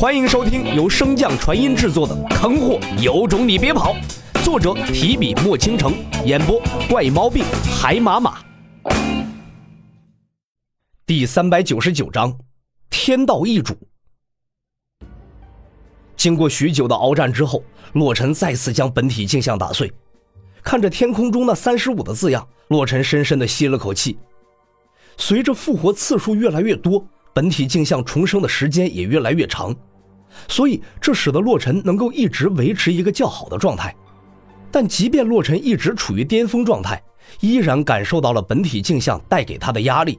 欢迎收听由升降传音制作的《坑货有种你别跑》，作者提笔墨倾城，演播怪猫病海马马。第三百九十九章，天道易主。经过许久的鏖战之后，洛尘再次将本体镜像打碎。看着天空中那三十五的字样，洛尘深深的吸了口气。随着复活次数越来越多，本体镜像重生的时间也越来越长。所以，这使得洛尘能够一直维持一个较好的状态。但即便洛尘一直处于巅峰状态，依然感受到了本体镜像带给他的压力。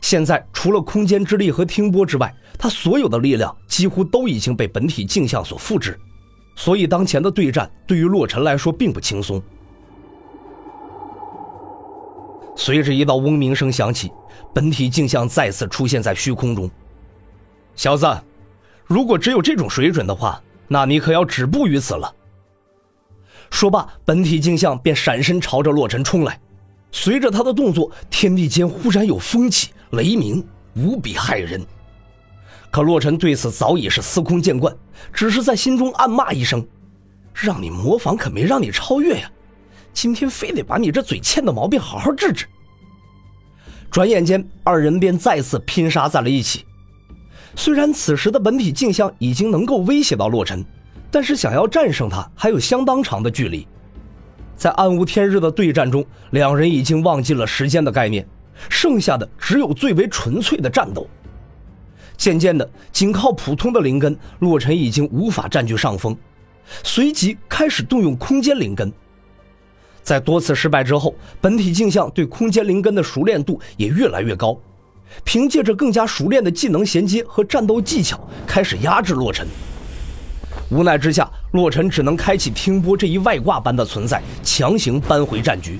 现在，除了空间之力和听波之外，他所有的力量几乎都已经被本体镜像所复制。所以，当前的对战对于洛尘来说并不轻松。随着一道嗡鸣声响起，本体镜像再次出现在虚空中。小子。如果只有这种水准的话，那你可要止步于此了。说罢，本体镜像便闪身朝着洛尘冲来。随着他的动作，天地间忽然有风起雷鸣，无比骇人。可洛尘对此早已是司空见惯，只是在心中暗骂一声：“让你模仿，可没让你超越呀！今天非得把你这嘴欠的毛病好好治治。”转眼间，二人便再次拼杀在了一起。虽然此时的本体镜像已经能够威胁到洛尘，但是想要战胜他还有相当长的距离。在暗无天日的对战中，两人已经忘记了时间的概念，剩下的只有最为纯粹的战斗。渐渐的，仅靠普通的灵根，洛尘已经无法占据上风，随即开始动用空间灵根。在多次失败之后，本体镜像对空间灵根的熟练度也越来越高。凭借着更加熟练的技能衔接和战斗技巧，开始压制洛尘。无奈之下，洛尘只能开启听波这一外挂般的存在，强行扳回战局。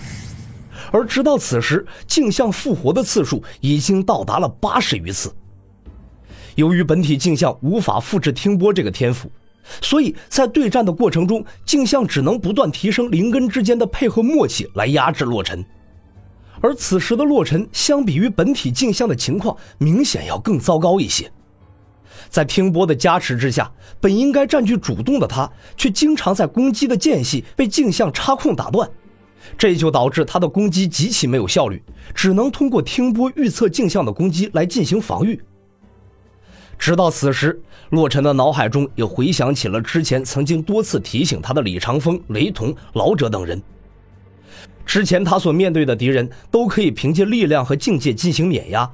而直到此时，镜像复活的次数已经到达了八十余次。由于本体镜像无法复制听波这个天赋，所以在对战的过程中，镜像只能不断提升灵根之间的配合默契来压制洛尘。而此时的洛尘，相比于本体镜像的情况，明显要更糟糕一些。在听波的加持之下，本应该占据主动的他，却经常在攻击的间隙被镜像插空打断，这就导致他的攻击极其没有效率，只能通过听波预测镜像的攻击来进行防御。直到此时，洛尘的脑海中也回想起了之前曾经多次提醒他的李长风、雷同、老者等人。之前他所面对的敌人都可以凭借力量和境界进行碾压，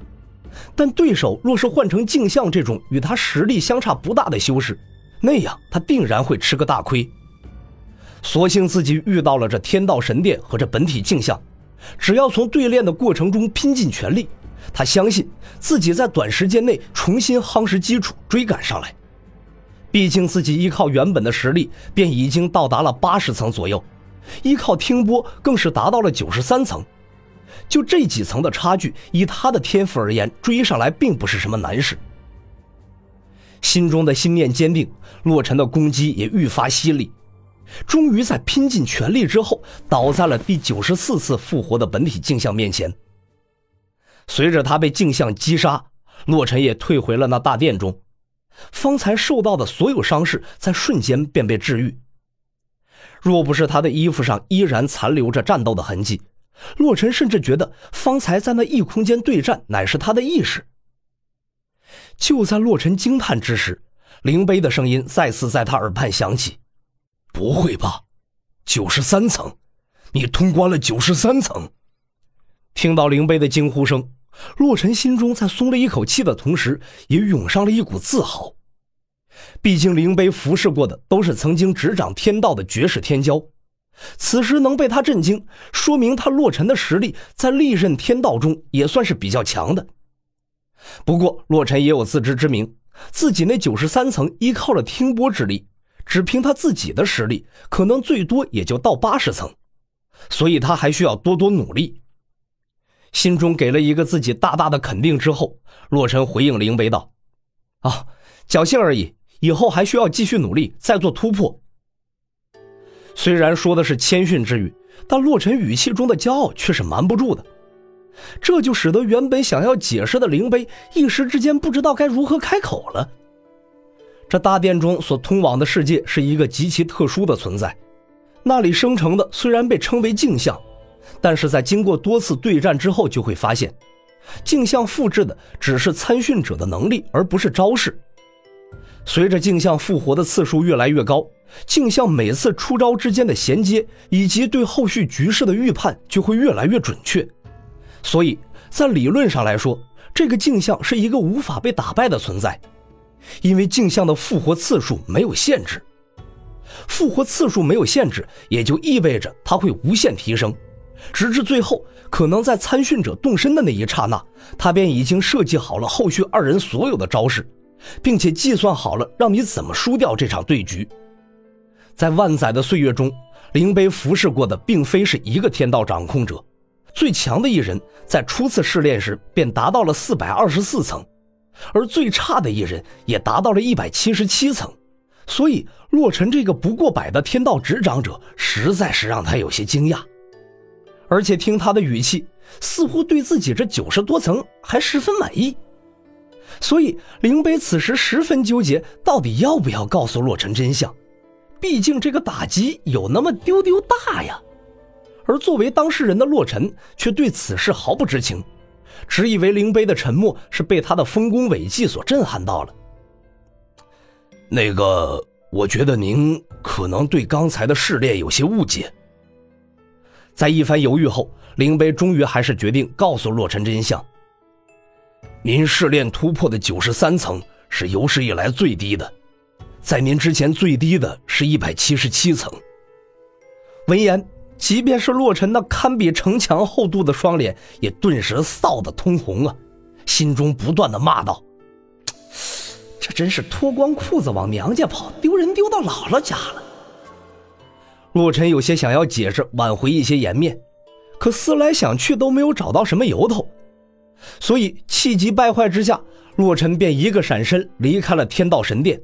但对手若是换成镜像这种与他实力相差不大的修士，那样他定然会吃个大亏。所幸自己遇到了这天道神殿和这本体镜像，只要从对练的过程中拼尽全力，他相信自己在短时间内重新夯实基础，追赶上来。毕竟自己依靠原本的实力便已经到达了八十层左右。依靠听波更是达到了九十三层，就这几层的差距，以他的天赋而言，追上来并不是什么难事。心中的心念坚定，洛尘的攻击也愈发犀利，终于在拼尽全力之后，倒在了第九十四次复活的本体镜像面前。随着他被镜像击杀，洛尘也退回了那大殿中，方才受到的所有伤势在瞬间便被治愈。若不是他的衣服上依然残留着战斗的痕迹，洛尘甚至觉得方才在那异空间对战乃是他的意识。就在洛尘惊叹之时，灵碑的声音再次在他耳畔响起：“不会吧，九十三层，你通关了九十三层！”听到灵碑的惊呼声，洛尘心中在松了一口气的同时，也涌上了一股自豪。毕竟灵碑服侍过的都是曾经执掌天道的绝世天骄，此时能被他震惊，说明他洛尘的实力在历任天道中也算是比较强的。不过洛尘也有自知之明，自己那九十三层依靠了听波之力，只凭他自己的实力，可能最多也就到八十层，所以他还需要多多努力。心中给了一个自己大大的肯定之后，洛尘回应灵碑道：“啊，侥幸而已。”以后还需要继续努力，再做突破。虽然说的是谦逊之语，但洛尘语气中的骄傲却是瞒不住的。这就使得原本想要解释的灵碑一时之间不知道该如何开口了。这大殿中所通往的世界是一个极其特殊的存在，那里生成的虽然被称为镜像，但是在经过多次对战之后，就会发现，镜像复制的只是参训者的能力，而不是招式。随着镜像复活的次数越来越高，镜像每次出招之间的衔接以及对后续局势的预判就会越来越准确，所以在理论上来说，这个镜像是一个无法被打败的存在。因为镜像的复活次数没有限制，复活次数没有限制，也就意味着它会无限提升，直至最后，可能在参训者动身的那一刹那，他便已经设计好了后续二人所有的招式，并且计算好了让你怎么输掉这场对局。在万载的岁月中，灵碑服侍过的并非是一个天道掌控者，最强的一人在初次试炼时便达到了四百二十四层。而最差的一人也达到了一百七十七层，所以洛尘这个不过百的天道执掌者实在是让他有些惊讶，而且听他的语气，似乎对自己这九十多层还十分满意，所以灵碑此时十分纠结，到底要不要告诉洛尘真相，毕竟这个打击有那么丢丢大呀。而作为当事人的洛尘却对此事毫不知情。只以为灵碑的沉默是被他的丰功伟绩所震撼到了。那个，我觉得您可能对刚才的试炼有些误解。在一番犹豫后，灵碑终于还是决定告诉洛尘真相。您试炼突破的九十三层是有史以来最低的，在您之前最低的是一百七十七层。闻言。即便是洛尘那堪比城墙厚度的双脸，也顿时臊得通红啊，心中不断的骂道：“这真是脱光裤子往娘家跑，丢人丢到姥姥家了。”洛尘有些想要解释挽回一些颜面，可思来想去都没有找到什么由头，所以气急败坏之下，洛尘便一个闪身离开了天道神殿，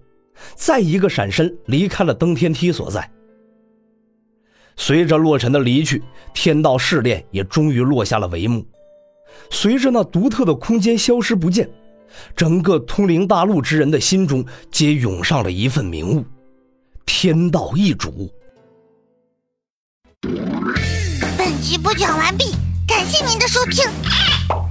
再一个闪身离开了登天梯所在。随着洛尘的离去，天道试炼也终于落下了帷幕。随着那独特的空间消失不见，整个通灵大陆之人的心中皆涌上了一份明悟：天道易主。本集播讲完毕，感谢您的收听。